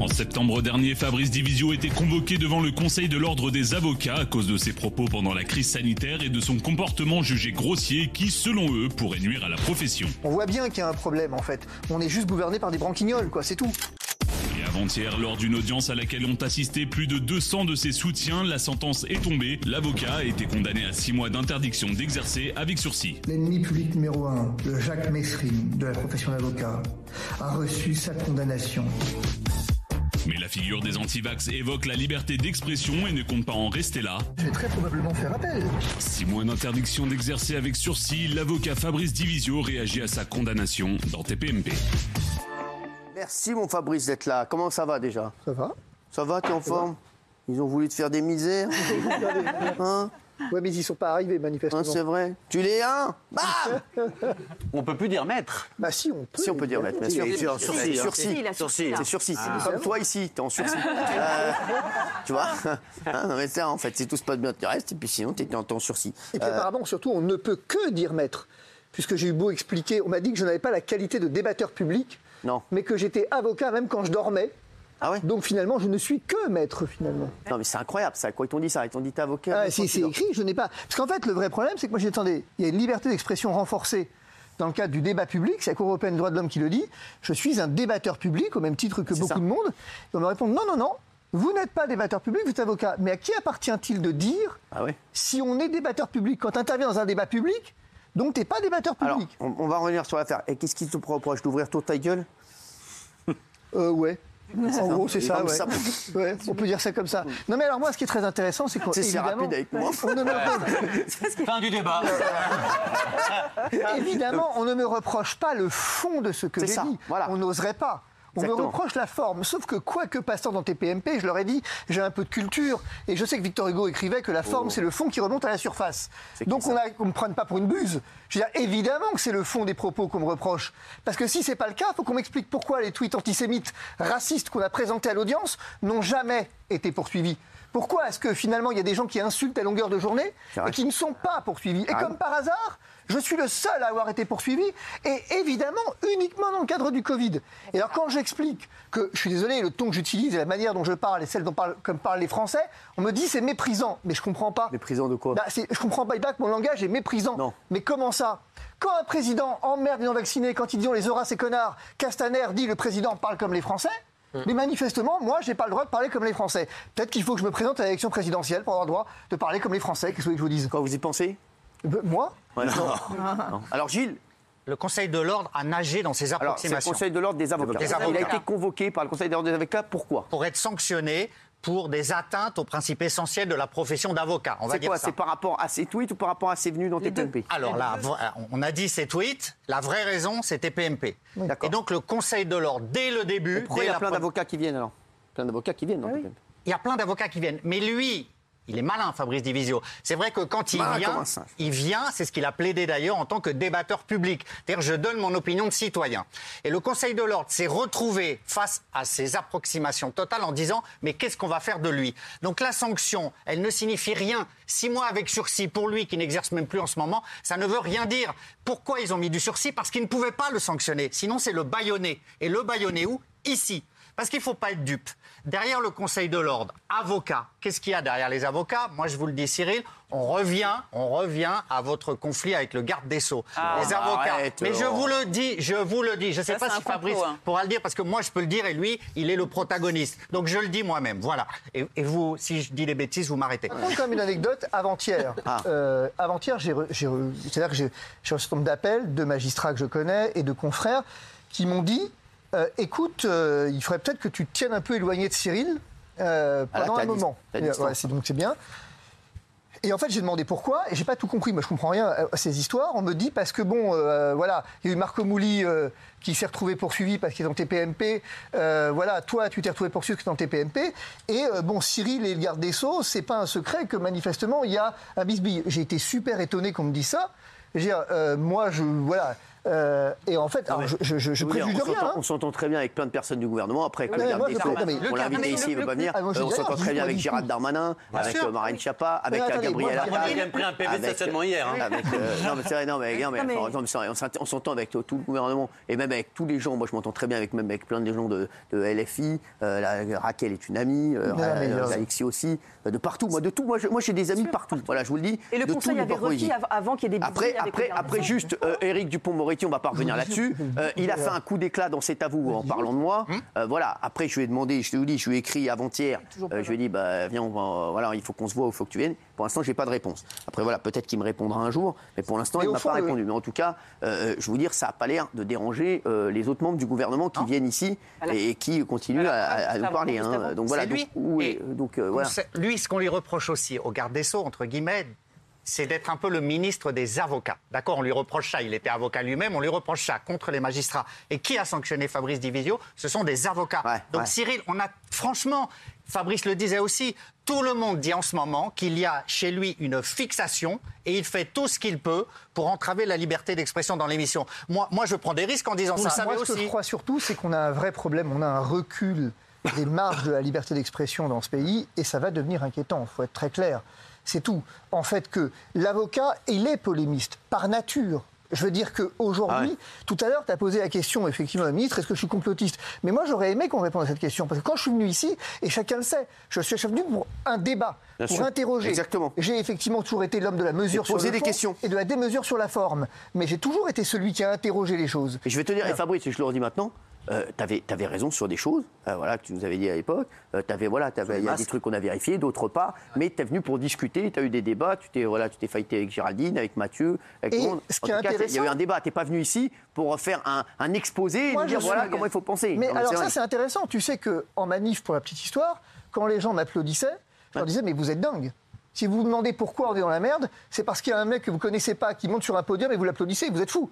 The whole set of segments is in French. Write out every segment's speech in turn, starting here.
En septembre dernier, Fabrice Divisio était convoqué devant le Conseil de l'ordre des avocats à cause de ses propos pendant la crise sanitaire et de son comportement jugé grossier qui, selon eux, pourrait nuire à la profession. On voit bien qu'il y a un problème en fait. On est juste gouverné par des branquignoles, quoi, c'est tout. Et avant-hier, lors d'une audience à laquelle ont assisté plus de 200 de ses soutiens, la sentence est tombée. L'avocat a été condamné à 6 mois d'interdiction d'exercer avec sursis. L'ennemi public numéro un, le Jacques Messrine de la profession d'avocat, a reçu sa condamnation. Mais la figure des antivax évoque la liberté d'expression et ne compte pas en rester là. Je vais très probablement faire appel. Six mois d'interdiction d'exercer avec sursis, l'avocat Fabrice Divisio réagit à sa condamnation dans TPMP. Merci mon Fabrice d'être là. Comment ça va déjà? Ça va Ça va, t'es en forme? Ils ont voulu te faire des misères? Hein? Ouais, mais ils sont pas arrivés Hein, manifestement. C'est vrai Tu l'es un Bam On peut plus dire maître. bah si, on peut. Si on peut dire, maître, bien sûr. Sur- sursis, hein. C'est sursis. C'est Comme toi ici, t'es en sursis. Euh, tu vois Hein, non, mais ça, en fait, si tout se passe bien, tu restes, et puis sinon, t'es en, en sursis. Et puis apparemment, surtout, on ne peut que dire maître. Puisque j'ai eu beau expliquer, on m'a dit que je n'avais pas la qualité de débatteur public, Non. mais que j'étais avocat même quand je dormais. Ah ouais Donc finalement, je ne suis que maître finalement. Non, mais c'est incroyable, ça. Quoi, ils t'ont dit ça Ils t'ont dit t'es avocat Ah, si c'est écrit, je n'ai pas. Parce qu'en fait, le vrai problème, c'est que moi, j'attendais. Il y a une liberté d'expression renforcée dans le cadre du débat public. C'est la Cour européenne des droits de l'homme qui le dit. Je suis un débatteur public, au même titre que beaucoup ça. de monde. Et on me répond non, non, non. Vous n'êtes pas débatteur public, vous êtes avocat. Mais à qui appartient-il de dire Ah ouais si on est débatteur public? Quand tu interviens dans un débat public Donc, tu n'es pas débatteur Alors, public. on, on va revenir sur l'affaire. Et qu'est-ce qui te reproche D'ouvrir toute ta gueule? Euh, ouais. En gros, c'est ça, ouais. ça. Ouais, On peut dire ça comme ça. Non, mais alors moi, ce qui est très intéressant, c'est qu'on C'est rapide avec moi. on ne me- Fin du débat. Évidemment, on ne me reproche pas le fond de ce que C'est j'ai dit. voilà. On n'oserait pas. On me reproche la forme. Sauf que quoi que passant dans TPMP, je leur ai dit, j'ai un peu de culture. Et je sais que Victor Hugo écrivait que la forme, c'est le fond qui remonte à la surface. Oh. Donc on ne me prenne pas pour une buse. Je veux dire, évidemment que c'est le fond des propos qu'on me reproche. Parce que si c'est pas le cas, il faut qu'on m'explique pourquoi les tweets antisémites, racistes qu'on a présentés à l'audience n'ont jamais été poursuivis. Pourquoi est-ce que finalement il y a des gens qui insultent à longueur de journée et qui ne sont pas poursuivis? Et Ah comme par hasard, je suis le seul à avoir été poursuivi, et évidemment uniquement dans le cadre du Covid. Et alors quand j'explique que, je suis désolé, le ton que j'utilise et la manière dont je parle et celle dont parlent, comme parlent les Français, on me dit c'est méprisant. Mais je comprends pas. Méprisant de quoi? Bah, je comprends pas, que mon langage est méprisant. Non. Mais comment ça? Quand un président emmerde les non-vaccinés, quand ils disent on les aura, ces connards, Castaner dit le président parle comme les Français, mais manifestement, moi, j'ai pas le droit de parler comme les Français. Peut-être qu'il faut que je me présente à l'élection présidentielle pour avoir le droit de parler comme les Français. Qu'est-ce que vous voulez que je vous dise? Quand vous y pensez? Moi Ouais, non. Non. Alors, Gilles, Le Conseil de l'ordre a nagé dans ses alors, c'est le approximations Conseil de l'ordre des avocats. Des Il a été convoqué par le Conseil de l'ordre des avocats. Pourquoi? Pour être sanctionné pour des atteintes aux principes essentiels de la profession d'avocat. On va C'est dire quoi? ça. C'est par rapport à ses tweets ou par rapport à ses venues dans TPMP Alors là, on a dit ces tweets. La vraie raison, c'était PMP. D'accord. Et donc le Conseil de l'ordre, dès le début, Pourquoi il y a plein d'avocats qui viennent alors? Plein d'avocats qui viennent dans TPMP. il y a plein d'avocats qui viennent. Mais lui, il est malin, Fabrice Divisio. C'est vrai que quand il vient, il vient, c'est ce qu'il a plaidé d'ailleurs en tant que débatteur public. C'est-à-dire, je donne mon opinion de citoyen. Et le Conseil de l'ordre s'est retrouvé face à ces approximations totales en disant, mais qu'est-ce qu'on va faire de lui? Donc la sanction, elle ne signifie rien. Six mois avec sursis pour lui qui n'exerce même plus en ce moment, ça ne veut rien dire. Pourquoi ils ont mis du sursis? Parce qu'ils ne pouvaient pas le sanctionner. Sinon, c'est le bâillonner. Et le bâillonner où? Ici. Parce qu'il ne faut pas être dupe. Derrière le Conseil de l'ordre, avocats. Qu'est-ce qu'il y a derrière les avocats? Moi, je vous le dis, Cyril, on revient, on revient à votre conflit avec le garde des Sceaux. les bah avocats. arrête, Mais je vous le dis, je vous le dis. Je ne sais Ça, pas si Fabrice hein. pourra le dire, parce que moi, je peux le dire, et lui, il est le protagoniste. Donc, je le dis moi-même. Voilà. Et, et vous, si je dis des bêtises, vous m'arrêtez. Je raconte quand même une anecdote avant-hier. Ah. Euh, avant-hier, j'ai, re- j'ai re- c'est-à-dire que j'ai, j'ai reçu un nombre d'appels de magistrats que je connais et de confrères qui m'ont dit euh, écoute, euh, il faudrait peut-être que tu te tiennes un peu éloigné de Cyril euh, Ah, là, pendant un moment. ouais, c'est, donc c'est bien. Et en fait, j'ai demandé pourquoi, et j'ai pas tout compris. Moi, je comprends rien à ces histoires. On me dit parce que bon, voilà, il y a eu Marco Mouli qui s'est retrouvé poursuivi parce qu'il est en TPMP. Voilà, toi, tu t'es retrouvé poursuivi parce que tu es en TPMP. Et bon, Cyril et le garde des Sceaux, c'est pas un secret que manifestement il y a un bisbille. J'ai été super étonné qu'on me dise ça. Je veux dire, moi, je voilà. Euh, et en fait, alors, je, je, je, préjuge de rien. s'entend- hein. On s'entend très bien avec plein de personnes du gouvernement. Après, avec Ouais, moi, je comprends, mais on le l'a invité ici, il le- veut pas venir. Ah, moi, je Euh, on dis rien, s'entend je très dis bien pas avec du tout. Darmanin, avec sûr. euh, Marine Chapa, avec attendez, euh, Gabriel moi, Attal. Moi, j'ai pris un PV de avec, stationnement hier. hein. avec, euh, non, mais c'est vrai, non, mais, non, mais, Non, mais- enfin, non, mais c'est vrai, on s'ent- on s'entend avec tout le gouvernement et même avec tous les gens. Moi, je m'entends très bien avec même avec plein de gens de, de LFI. Euh, la- Raquel est une amie, euh, Non, mais, euh, euh, Alexis aussi, euh, de partout. Moi, de tout. Moi, je- moi, j'ai des amis partout. Voilà, je vous le dis. Et le de Conseil tout le avait requis av- avant qu'il y ait des Après, bidouilles avec après, juste, euh, Éric Dupont-Moretti, on va pas revenir là-dessus. Euh, il a fait un coup d'éclat dans cet avou en parlant de moi. Euh, voilà. Après, je lui ai demandé, je te dis, je lui ai écrit avant-hier. Euh, je lui ai dit, bah, viens, on va- voilà, il faut qu'on se voit, il faut que tu viennes. Pour l'instant, j'ai pas de réponse. Après, voilà, peut-être qu'il me répondra un jour, mais pour l'instant, il au m'a pas répondu. Mais en tout cas, euh, je veux dire, ça a pas l'air de déranger euh, les autres membres du gouvernement qui viennent ici et, et qui continuent à, nous parler. hein. Donc voilà. C'est Donc, lui. oui, Et donc euh, voilà. C'est- Lui, ce qu'on lui reproche aussi au garde des Sceaux, entre guillemets, c'est d'être un peu le ministre des avocats. D'accord On lui reproche ça. Il était avocat lui-même. On lui reproche ça contre les magistrats. Et qui a sanctionné Fabrice Divisio? Ce sont des avocats. Ouais, Donc ouais. Cyril, on a franchement, Fabrice le disait aussi, tout le monde dit en ce moment qu'il y a chez lui une fixation et il fait tout ce qu'il peut pour entraver la liberté d'expression dans l'émission. Moi, moi, je prends des risques en disant ça. Moi, ce que je crois surtout, c'est qu'on a un vrai problème. On a un recul des marges de la liberté d'expression dans ce pays et ça va devenir inquiétant. Il faut être très clair. C'est tout. En fait, que l'avocat, il est polémiste par nature. Je veux dire qu'aujourd'hui, tout à l'heure, tu as posé la question, effectivement, à la ministre, est-ce que je suis complotiste? Mais moi, j'aurais aimé qu'on réponde à cette question. Parce que quand je suis venu ici, et chacun le sait, je suis venu pour un débat, Bien pour sûr. interroger. Exactement. J'ai effectivement toujours été l'homme de la mesure Et sur poser le des fond questions. et de la démesure sur la forme. Mais j'ai toujours été celui qui a interrogé les choses. Et je vais te dire, et Fabrice, je le redis maintenant, euh, tu avais, raison sur des choses euh, voilà, que tu nous avais dit à l'époque. Euh, voilà, t'avais- il y a des trucs qu'on a vérifiés, d'autres pas. Mais tu es venu pour discuter, tu as eu des débats, tu t'es voilà, tu fighté avec Géraldine, avec Mathieu, avec tout le monde. ce En qui est cas, Il y a eu intéressant- un débat. Tu pas venu ici pour faire un, un exposé et nous dire voilà comment il faut penser. Mais Non, alors ça, c'est intéressant. Tu sais qu'en manif, pour la petite histoire, quand les gens m'applaudissaient, je leur disais, mais vous êtes dingue. Si vous vous demandez pourquoi on est dans la merde, c'est parce qu'il y a un mec que vous connaissez pas qui monte sur un podium et vous l'applaudissez, vous êtes fou.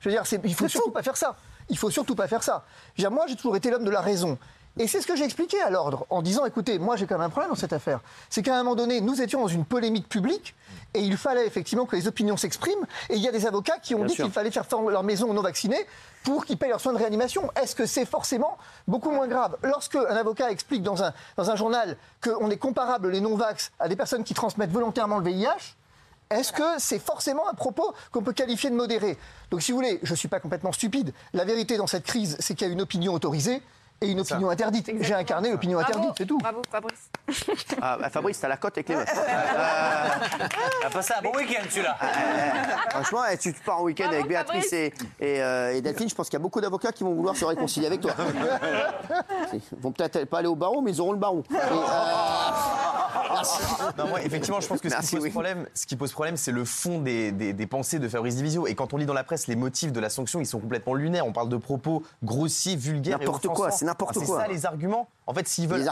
Je veux dire, il faut surtout pas faire ça. Il faut surtout pas faire ça. Dire, moi, j'ai toujours été l'homme de la raison. Et c'est ce que j'ai expliqué à l'ordre en disant, écoutez, moi j'ai quand même un problème dans cette affaire. C'est qu'à un moment donné, nous étions dans une polémique publique et il fallait effectivement que les opinions s'expriment. Et il y a des avocats qui ont Bien dit qu'il fallait faire faire leur maison aux non-vaccinés pour qu'ils payent leurs soins de réanimation. Est-ce que c'est forcément beaucoup moins grave Lorsque un avocat explique dans un, dans un journal qu'on est comparable, les non-vax, à des personnes qui transmettent volontairement le VIH, est-ce que c'est forcément un propos qu'on peut qualifier de modéré? Donc, si vous voulez, je ne suis pas complètement stupide. La vérité dans cette crise, c'est qu'il y a une opinion autorisée et une opinion interdite. J'ai incarné l'opinion interdite, c'est tout. Bravo, Fabrice. Ah, bah, Fabrice, t'as la cote avec les meufs. T'as passé un bon week-end, celui-là. Franchement, eh, tu pars en week-end avec Béatrice et, et, euh, et Delphine, je pense qu'il y a beaucoup d'avocats qui vont vouloir se réconcilier avec toi. Ils vont peut-être pas aller au barreau, mais ils auront le barreau. Et, euh, Non, moi, effectivement, je pense que ce Merci, qui pose oui. problème, ce qui pose problème, c'est le fond des, des- des pensées de Fabrice Divisio. Et quand on lit dans la presse les motifs de la sanction, ils sont complètement lunaires. On parle de propos grossiers, vulgaires, N'importe quoi, c'est n'importe Alors, quoi. C'est ça les arguments. En fait, s'ils veulent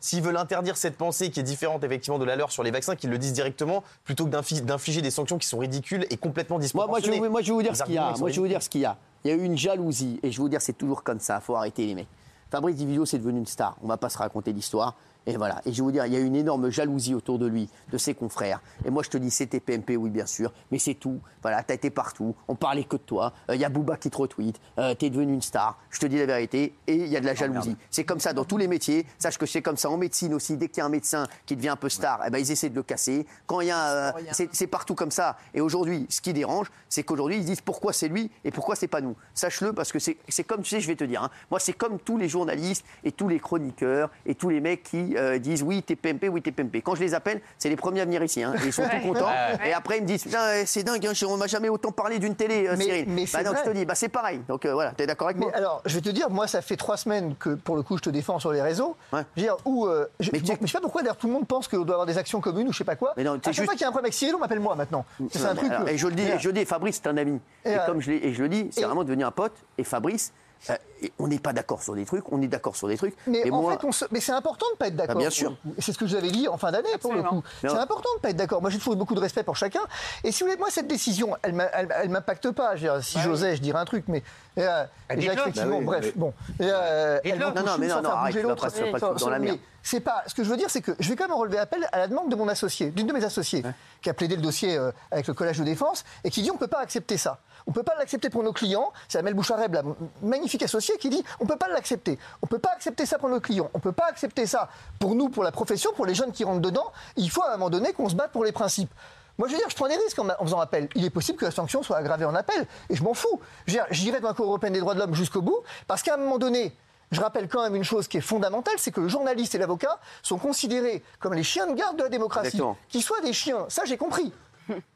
s'ils veulent interdire cette pensée qui est différente effectivement de la leur sur les vaccins, qu'ils le disent directement, plutôt que d'infli- d'infliger des sanctions qui sont ridicules et complètement Moi, moi, je, disproportionnées. moi, je vais vous dire Les ce qu'il y a. Moi, je vais vous dire ce qu'il y a. Il y a eu une jalousie, et je vais vous dire, c'est toujours comme ça. faut arrêter les mecs. Fabrice Divilio, c'est devenu une star. On va pas se raconter l'histoire. Et voilà. Et je vais vous dire, il y a une énorme jalousie autour de lui, de ses confrères. Et moi, je te dis, c'était PMP, oui, bien sûr. Mais c'est tout. Voilà, t'as été partout. On parlait que de toi. Euh, Il y a Booba qui te retweet. Euh, T'es devenu une star. Je te dis la vérité. Et il y a de la jalousie. C'est comme ça dans tous les métiers. Sache que c'est comme ça en médecine aussi. Dès qu'il y a un médecin qui devient un peu star, eh ben, ils essaient de le casser. Quand il y a, euh, c'est partout comme ça. Et aujourd'hui, ce qui dérange, c'est qu'aujourd'hui, ils disent pourquoi c'est lui et pourquoi c'est pas nous. Sache-le parce que c'est c'est comme, tu sais, je vais te dire. hein. moi, c'est comme tous les journalistes et tous les chroniqueurs et tous les mecs qui euh, disent oui, t'es PMP, oui, t'es PMP. Quand je les appelle, c'est les premiers à venir ici. hein. Et ils sont tout contents. Et après, ils me disent Putain, euh, c'est dingue, hein, on m'a jamais autant parlé d'une télé, euh, Mais- Cyril. mais bah c'est donc, je te vrai. dis, bah, c'est pareil. Donc euh, voilà, t'es d'accord avec Mais moi? alors, je vais te dire, moi, ça fait trois semaines que, pour le coup, je te défends sur les réseaux. Ouais. Je veux dire, où, euh, je, Mais je- tu- sais pas pourquoi, d'ailleurs, tout le monde pense qu'on doit avoir des actions communes ou je sais pas quoi. Mais non, à chaque juste- fois qu'il y a un problème avec Cyril, on m'appelle moi maintenant. C'est un truc. alors, euh, et je le dis, je le dis, Fabrice, c'est un ami. Et, comme je, le dis, c'est vraiment devenu un pote. Et Fabrice, euh, on n'est pas d'accord sur des trucs, on est d'accord sur des trucs. Mais et en moi, fait, on se- mais c'est important de ne pas être d'accord. Ah, bien sûr. C'est ce que je vous avais dit en fin d'année, pour le coup. C'est important de ne pas être d'accord. Moi, j'ai toujours eu beaucoup de respect pour chacun. Et si vous voulez, moi, cette décision, elle ne elle, elle m'impacte pas. Je veux dire, si j'osais, je dirais un truc, mais. euh, déjà, effectivement, Bah oui, bref, mais- bon. Et, euh, elle Non, non, mais non, non, arrête, pas- pas Sans- dans la merde. mais C'est pas. Ce que je veux dire, c'est que je vais quand même relever appel à la demande de mon associé, d'une de mes associées, qui a plaidé le dossier euh, avec le collège de défense et qui dit on ne peut pas accepter ça. On ne peut pas l'accepter pour nos clients. C'est Amel Bouchareb, la magnifique associée, qui dit on ne peut pas l'accepter. On ne peut pas accepter ça pour nos clients. On ne peut pas accepter ça pour nous, pour la profession, pour les jeunes qui rentrent dedans. Il faut à un moment donné qu'on se batte pour les principes. Moi, je veux dire, je prends des risques en, en faisant appel. Il est possible que la sanction soit aggravée en appel. Et je m'en fous. Je veux dire, J'irai dans la Cour européenne des droits de l'homme jusqu'au bout, parce qu'à un moment donné, je rappelle quand même une chose qui est fondamentale, c'est que le journaliste et l'avocat sont considérés comme les chiens de garde de la démocratie. Qu'ils soient des chiens, ça j'ai compris.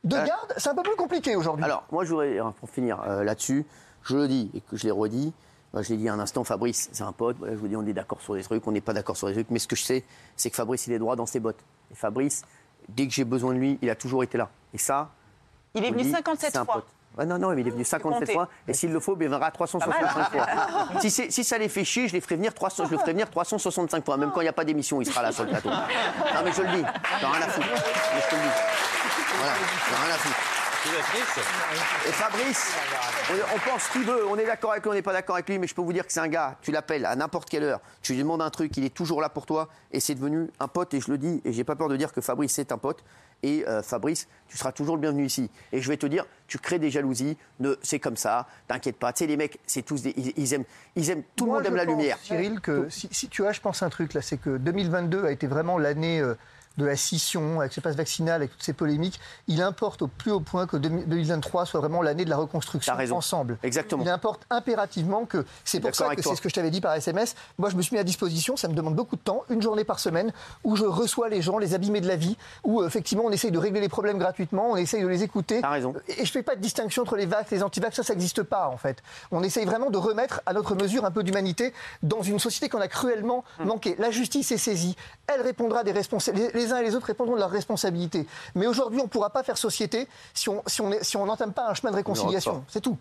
De garde, c'est un peu plus compliqué aujourd'hui. Alors, moi, je voudrais, hein, pour finir euh, là-dessus, je le dis et que je l'ai redit. Je l'ai dit à un instant, Fabrice, c'est un pote. Voilà, je vous dis, on est d'accord sur des trucs, on n'est pas d'accord sur des trucs. Mais ce que je sais, c'est que Fabrice, il est droit dans ses bottes. Et Fabrice, dès que j'ai besoin de lui, il a toujours été là. Et ça. Il est venu le dis, 57 c'est un fois. pote. Ouais, non, non, mais il est venu 57 compter. fois. Et s'il le faut, il viendra 365 fois. Si, ça les fait chier, je les ferai venir 300, je le ferai venir 365 fois. Même quand il n'y a pas d'émission, il sera là sur le plateau. Non, mais je le dis. J'en ai rien à foutre. Mais je te le dis. Voilà, j'en ai rien à foutre. Et Fabrice, on, on pense qu'il veut, on est d'accord avec lui, on n'est pas d'accord avec lui, mais je peux vous dire que c'est un gars, tu l'appelles à n'importe quelle heure, tu lui demandes un truc, il est toujours là pour toi, et c'est devenu un pote, et je le dis, et j'ai pas peur de dire que Fabrice c'est un pote, et euh, Fabrice, tu seras toujours le bienvenu ici. Et je vais te dire, tu crées des jalousies, ne, c'est comme ça, t'inquiète pas, tu sais, les mecs, c'est tous des, ils, ils aiment, ils aiment, tout Moi, le monde aime la lumière. Cyril, que si, si tu as, je pense un truc là, c'est que 2022 a été vraiment l'année euh, de la scission, avec ce passe vaccinal, avec toutes ces polémiques. Il importe au plus haut point que 2023 soit vraiment l'année de la reconstruction ensemble. Exactement. Il importe impérativement que c'est pour ça que c'est ce que je t'avais dit par SMS. Moi, je me suis mis à disposition. Ça me demande beaucoup de temps, une journée par semaine, où je reçois les gens, les abîmés de la vie, où euh, effectivement on essaye de régler les problèmes gratuitement, on essaye de les écouter. T'as raison. Et je fais pas de distinction entre les vax, les anti-vax, ça, ça n'existe pas en fait. On essaye vraiment de remettre à notre mesure un peu d'humanité dans une société qu'on a cruellement Hum. manqué. La justice est saisie, elle répondra des responsabilités, les, uns et les autres répondront de leurs responsabilités. Mais aujourd'hui, on ne pourra pas faire société si on si on si on n'entame pas un chemin de réconciliation. C'est tout.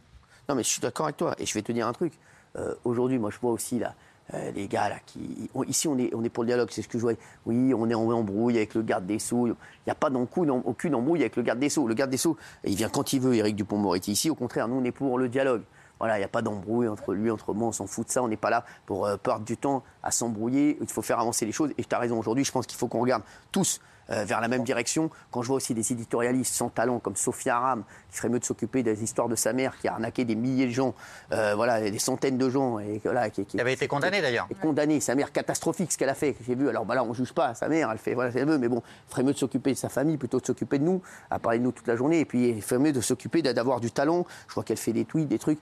Non, mais je suis d'accord avec toi. Et je vais te dire un truc. Euh, Aujourd'hui, moi, je vois aussi là, euh, les gars là qui. on- ici, on est, on est pour le dialogue. C'est ce que je vois. Oui, on est en embrouille avec le garde des Sceaux. Il n'y a pas d'encou- aucune embrouille avec le garde des Sceaux. Le garde des Sceaux, il vient quand il veut, Éric Dupont-Moretti. Ici, au contraire, nous, on est pour le dialogue. Voilà, il n'y a pas d'embrouille entre lui, entre moi, on s'en fout de ça. On n'est pas là pour euh, perdre du temps à s'embrouiller. Il faut faire avancer les choses. Et tu as raison, aujourd'hui, je pense qu'il faut qu'on regarde tous euh, vers la même direction. Quand je vois aussi des éditorialistes sans talent comme Sophia Aram, qui ferait mieux de s'occuper des histoires de sa mère, qui a arnaqué des milliers de gens, euh, voilà, des centaines de gens. Et, voilà, qui, qui- Il avait été condamné d'ailleurs. est condamné, sa mère catastrophique ce qu'elle a fait, j'ai vu. Alors bah là on juge pas sa mère, elle fait voilà ce qu'elle veut, mais bon, il ferait mieux de s'occuper de sa famille plutôt que de s'occuper de nous, à parler de nous toute la journée, et puis il ferait mieux de s'occuper d'a- d'avoir du talent. Je vois qu'elle fait des tweets, des trucs.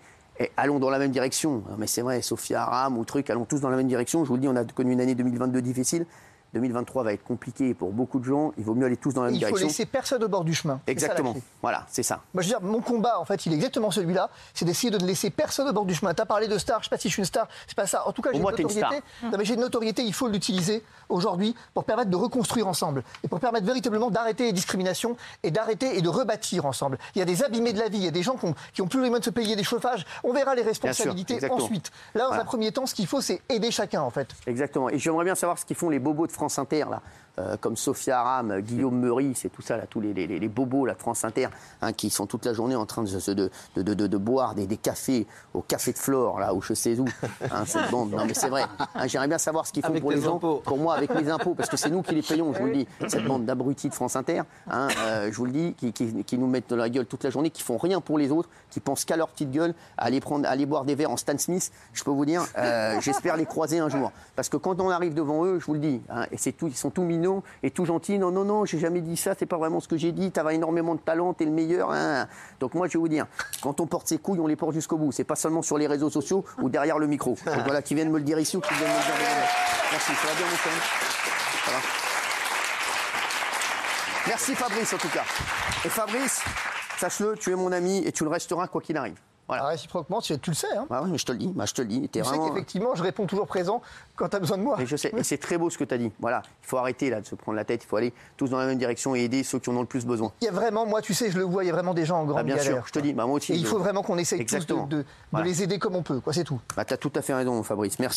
Allons dans la même direction. Mais c'est vrai, Sophia Aram ou truc, allons tous dans la même direction. Je vous le dis, on a connu une année 2022 difficile. 2023 va être compliqué pour beaucoup de gens. Il vaut mieux aller tous dans la même Il faut direction. laisser personne au bord du chemin. Ça, Exactement. Voilà, c'est ça. Moi, je veux dire, mon combat, en fait, il est exactement celui-là. C'est d'essayer de ne laisser personne au bord du chemin. Tu as parlé de star, je sais pas si je suis une star, c'est pas ça. En tout cas, j'ai une notoriété. Non, mais j'ai une notoriété, il faut l'utiliser aujourd'hui pour permettre de reconstruire ensemble. Et pour permettre véritablement d'arrêter les discriminations et d'arrêter et de rebâtir ensemble. Il y a des abîmés de la vie, il y a des gens qui ont, qui ont plus les moyens de se payer des chauffages. On verra les responsabilités ensuite. Là, dans Voilà. un premier temps, ce qu'il faut, c'est aider chacun, en fait. Exactement. Et j'aimerais bien savoir ce qu'ils font les bobos de France Inter, là. Euh, comme Sophia Aram, Guillaume Meury, c'est tout ça, là, tous les, les- les bobos de France Inter, hein, qui sont toute la journée en train de, boire des, des cafés au café de Flore, là, ou je sais où. Hein, cette bande. Non, mais c'est vrai. Hein, J'aimerais bien savoir ce qu'ils font Avec pour les gens. impôts. Pour moi, avec mes impôts, parce que c'est nous qui les payons, je vous le dis. Cette bande d'abrutis de France Inter, euh, je vous le dis, qui, qui- qui nous mettent dans la gueule toute la journée, qui font rien pour les autres, qui pensent qu'à leur petite gueule, à aller, prendre, à aller boire des verres en Stan Smith. Je peux vous dire, euh, j'espère les croiser un jour. Parce que quand on arrive devant eux, je vous le dis, et c'est tout, ils sont tout mignons et tout gentils. Non, non, non, j'ai jamais dit ça, c'est pas vraiment ce que j'ai dit. T'avais énormément de talent, t'es le meilleur. hein. Donc moi, je vais vous dire, quand on porte ses couilles, on les porte jusqu'au bout. C'est pas seulement sur les réseaux sociaux ou derrière le micro. Donc voilà, qui viennent me le dire ici ou qui viennent me le dire moi. Merci, ça va bien, mon va Merci Fabrice en tout cas. Et Fabrice, sache-le, tu es mon ami et tu le resteras quoi qu'il arrive. Voilà. Ah, réciproquement, tu tu le sais. Hein. Ouais, ouais, mais je te le dis, bah, je te le dis. Tu sais qu'effectivement, je réponds toujours présent quand tu as besoin de moi. Et je sais, et c'est très beau ce que tu as dit. Voilà, il faut arrêter là de se prendre la tête, il faut aller tous dans la même direction et aider ceux qui en ont le plus besoin. Il y a vraiment, moi, tu sais, je le vois, il y a vraiment des gens en grande Ah, bien galère. sûr, je te dis, bah, moi aussi. Et il faut vraiment qu'on essaye tous de, les aider comme on peut, quoi, c'est tout. Bah, tu as tout à fait raison, Fabrice. Merci.